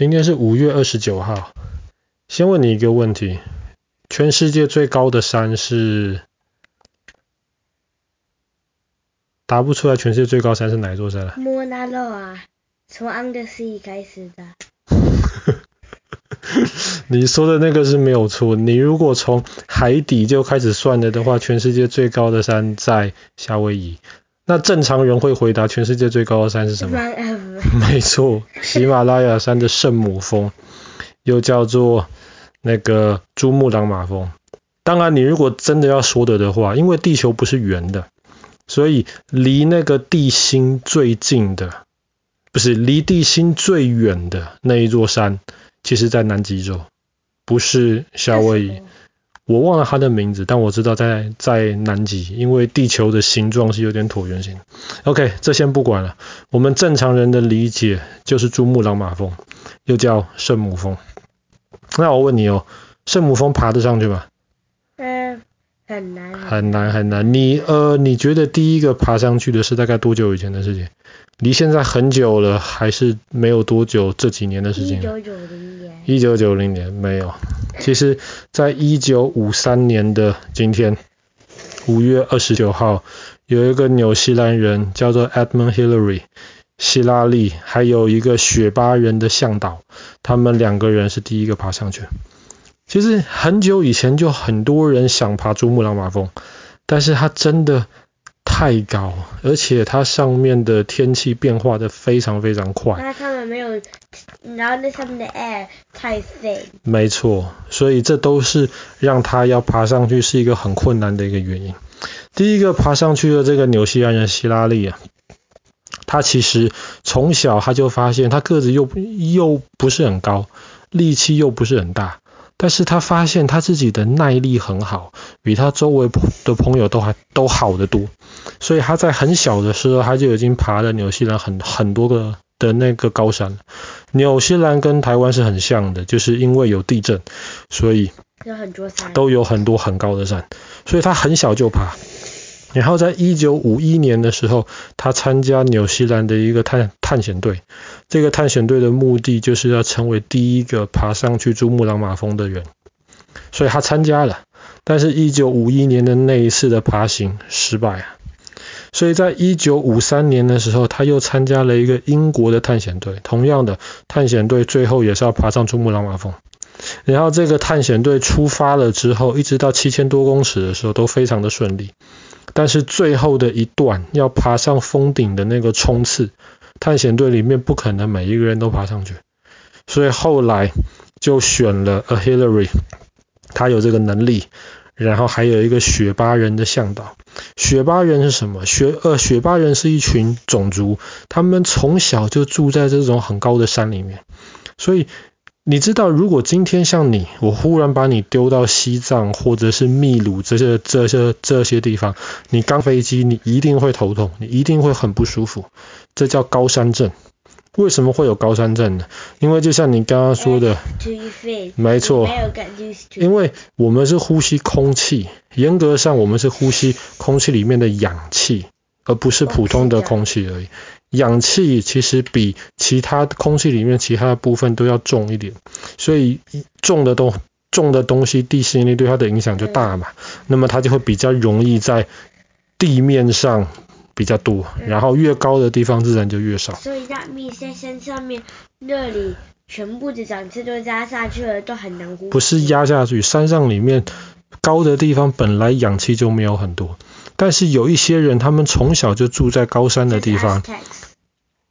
今天是五月二十九号。先问你一个问题：全世界最高的山是？答不出来，全世界最高山是哪一座山啊？莫纳洛啊，从安格斯一开始的。你说的那个是没有错。你如果从海底就开始算了的话，全世界最高的山在夏威夷。那正常人会回答，全世界最高的山是什么？没错，喜马拉雅山的圣母峰，又叫做那个珠穆朗玛峰。当然，你如果真的要说的的话，因为地球不是圆的。所以离那个地心最近的，不是离地心最远的那一座山，其实在南极洲，不是夏威夷。我忘了它的名字，但我知道在在南极，因为地球的形状是有点椭圆形。OK，这先不管了。我们正常人的理解就是珠穆朗玛峰，又叫圣母峰。那我问你哦，圣母峰爬得上去吗？嗯很难，很难很难。你呃，你觉得第一个爬上去的是大概多久以前的事情？离现在很久了，还是没有多久？这几年的事情？一九九零年。一九九零年没有。其实，在一九五三年的今天，五月二十九号，有一个纽西兰人叫做 Edmund Hillary，希拉利，还有一个雪巴人的向导，他们两个人是第一个爬上去。其实很久以前就很多人想爬珠穆朗玛峰，但是他真的太高，而且它上面的天气变化的非常非常快。那他们没有，然后那上面的 air 太 thin。没错，所以这都是让他要爬上去是一个很困难的一个原因。第一个爬上去的这个纽西兰人希拉利啊，他其实从小他就发现他个子又又不是很高，力气又不是很大。但是他发现他自己的耐力很好，比他周围的朋友都还都好得多，所以他在很小的时候他就已经爬了纽西兰很很多个的那个高山。纽西兰跟台湾是很像的，就是因为有地震，所以有很多山，都有很多很高的山，所以他很小就爬。然后在一九五一年的时候，他参加纽西兰的一个探探险队。这个探险队的目的就是要成为第一个爬上去珠穆朗玛峰的人，所以他参加了。但是，一九五一年的那一次的爬行失败啊。所以在一九五三年的时候，他又参加了一个英国的探险队。同样的，探险队最后也是要爬上珠穆朗玛峰。然后，这个探险队出发了之后，一直到七千多公尺的时候都非常的顺利。但是最后的一段要爬上峰顶的那个冲刺，探险队里面不可能每一个人都爬上去，所以后来就选了 A Hillary，他有这个能力，然后还有一个雪巴人的向导。雪巴人是什么？雪呃雪巴人是一群种族，他们从小就住在这种很高的山里面，所以。你知道，如果今天像你，我忽然把你丢到西藏或者是秘鲁这些这些这些地方，你刚飞机，你一定会头痛，你一定会很不舒服，这叫高山症。为什么会有高山症呢？因为就像你刚刚说的，没错，因为我们是呼吸空气，严格上我们是呼吸空气里面的氧气，而不是普通的空气而已。氧气其实比其他空气里面其他的部分都要重一点，所以重的东重的东西，地心引力对它的影响就大嘛，那么它就会比较容易在地面上比较多，然后越高的地方自然就越少。所以在密先生上面那里全部的氧气都压下去了，都很难呼吸。不是压下去，山上里面高的地方本来氧气就没有很多，但是有一些人他们从小就住在高山的地方。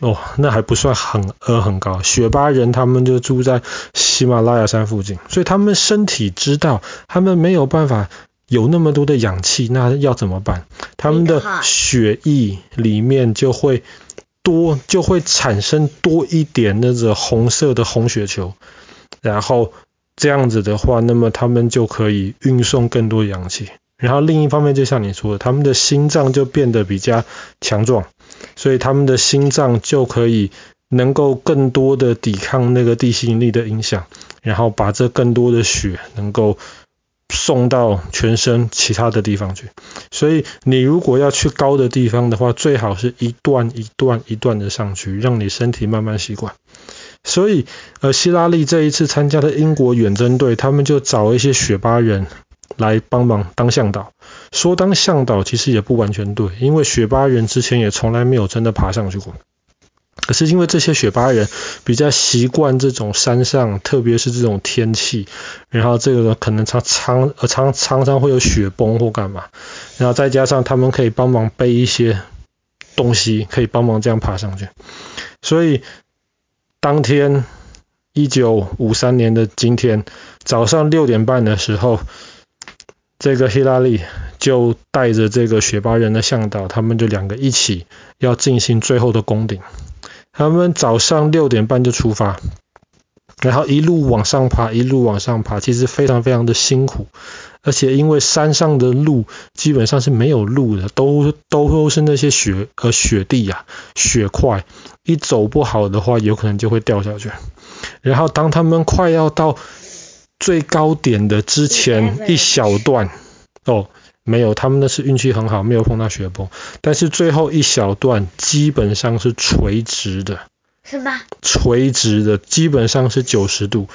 哦，那还不算很呃很高。雪巴人他们就住在喜马拉雅山附近，所以他们身体知道，他们没有办法有那么多的氧气，那要怎么办？他们的血液里面就会多，就会产生多一点那个红色的红血球，然后这样子的话，那么他们就可以运送更多氧气。然后另一方面，就像你说的，他们的心脏就变得比较强壮。所以他们的心脏就可以能够更多的抵抗那个地心引力的影响，然后把这更多的血能够送到全身其他的地方去。所以你如果要去高的地方的话，最好是一段一段一段的上去，让你身体慢慢习惯。所以呃，希拉里这一次参加的英国远征队，他们就找一些雪巴人来帮忙当向导。说当向导其实也不完全对，因为雪巴人之前也从来没有真的爬上去过。可是因为这些雪巴人比较习惯这种山上，特别是这种天气，然后这个可能常常常常常会有雪崩或干嘛，然后再加上他们可以帮忙背一些东西，可以帮忙这样爬上去，所以。当天，一九五三年的今天早上六点半的时候，这个希拉里就带着这个雪巴人的向导，他们就两个一起要进行最后的攻顶。他们早上六点半就出发，然后一路往上爬，一路往上爬，其实非常非常的辛苦。而且因为山上的路基本上是没有路的，都都都是那些雪呃雪地呀、雪块，一走不好的话，有可能就会掉下去。然后当他们快要到最高点的之前一小段，哦，没有，他们那是运气很好，没有碰到雪崩。但是最后一小段基本上是垂直的，是吗？垂直的，基本上是九十度，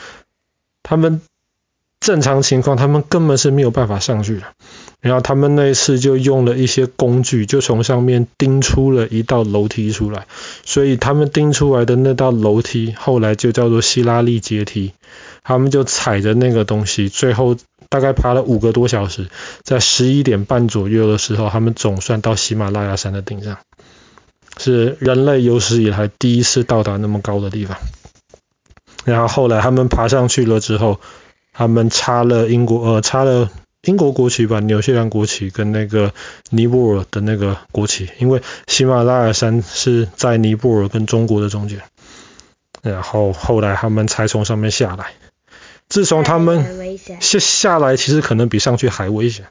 他们。正常情况，他们根本是没有办法上去的。然后他们那一次就用了一些工具，就从上面钉出了一道楼梯出来。所以他们钉出来的那道楼梯，后来就叫做希拉利阶梯。他们就踩着那个东西，最后大概爬了五个多小时，在十一点半左右的时候，他们总算到喜马拉雅山的顶上，是人类有史以来第一次到达那么高的地方。然后后来他们爬上去了之后。他们插了英国呃插了英国国旗吧，纽西兰国旗跟那个尼泊尔的那个国旗，因为喜马拉雅山是在尼泊尔跟中国的中间，然后后来他们才从上面下来。自从他们下下来，其实可能比上去还危险。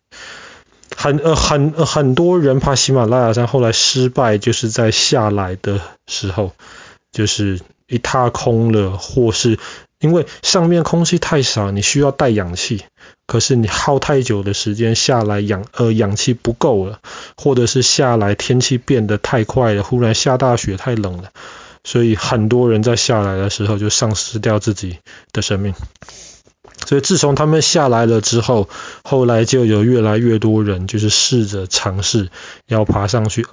很呃很呃很多人爬喜马拉雅山后来失败，就是在下来的时候，就是一踏空了，或是。因为上面空气太少，你需要带氧气，可是你耗太久的时间下来氧呃氧气不够了，或者是下来天气变得太快了，忽然下大雪太冷了，所以很多人在下来的时候就丧失掉自己的生命。所以自从他们下来了之后，后来就有越来越多人就是试着尝试要爬上去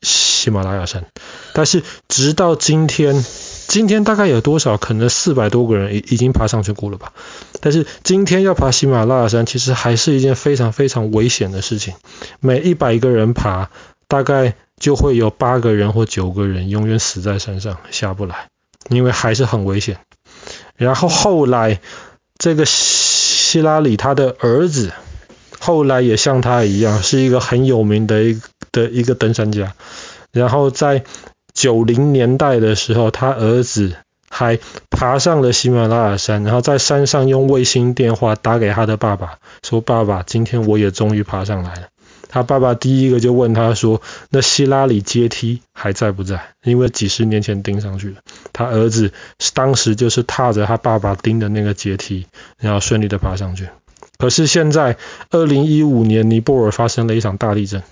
喜马拉雅山，但是直到今天。今天大概有多少？可能四百多个人已已经爬上去过了吧。但是今天要爬喜马拉雅山，其实还是一件非常非常危险的事情。每一百个人爬，大概就会有八个人或九个人永远死在山上，下不来，因为还是很危险。然后后来这个希拉里他的儿子，后来也像他一样，是一个很有名的一的一个登山家。然后在九零年代的时候，他儿子还爬上了喜马拉雅山，然后在山上用卫星电话打给他的爸爸，说：“爸爸，今天我也终于爬上来了。”他爸爸第一个就问他说：“那希拉里阶梯还在不在？”因为几十年前钉上去的。他儿子当时就是踏着他爸爸钉的那个阶梯，然后顺利的爬上去。可是现在，二零一五年尼泊尔发生了一场大地震。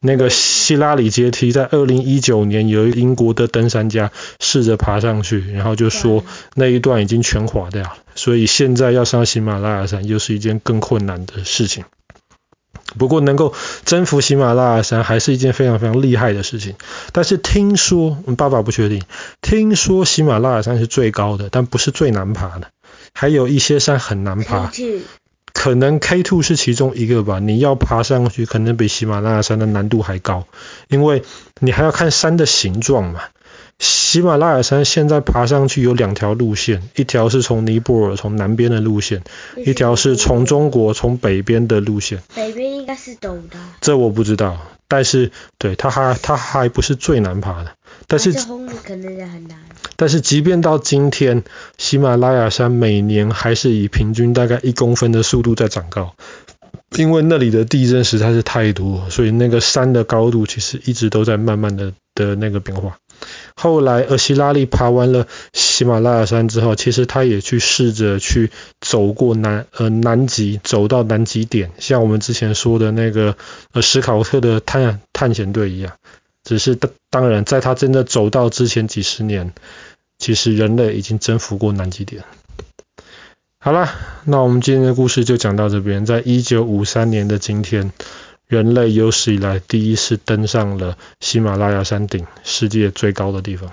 那个希拉里阶梯在二零一九年有英国的登山家试着爬上去，然后就说那一段已经全垮掉了，所以现在要上喜马拉雅山又是一件更困难的事情。不过能够征服喜马拉雅山还是一件非常非常厉害的事情。但是听说，爸爸不确定，听说喜马拉雅山是最高的，但不是最难爬的，还有一些山很难爬。可能 K two 是其中一个吧，你要爬上去，可能比喜马拉雅山的难度还高，因为你还要看山的形状嘛。喜马拉雅山现在爬上去有两条路线，一条是从尼泊尔从南边的路线，一条是从中国从北边的路线。北边应该是陡的。这我不知道，但是对它还它还不是最难爬的，但是。可能也很难。但是即便到今天，喜马拉雅山每年还是以平均大概一公分的速度在长高，因为那里的地震实在是太多，所以那个山的高度其实一直都在慢慢的的那个变化。后来，呃，希拉里爬完了喜马拉雅山之后，其实他也去试着去走过南呃南极，走到南极点，像我们之前说的那个呃史考特的探探险队一样。只是当当然，在他真的走到之前几十年，其实人类已经征服过南极点。好了，那我们今天的故事就讲到这边。在一九五三年的今天，人类有史以来第一次登上了喜马拉雅山顶，世界最高的地方。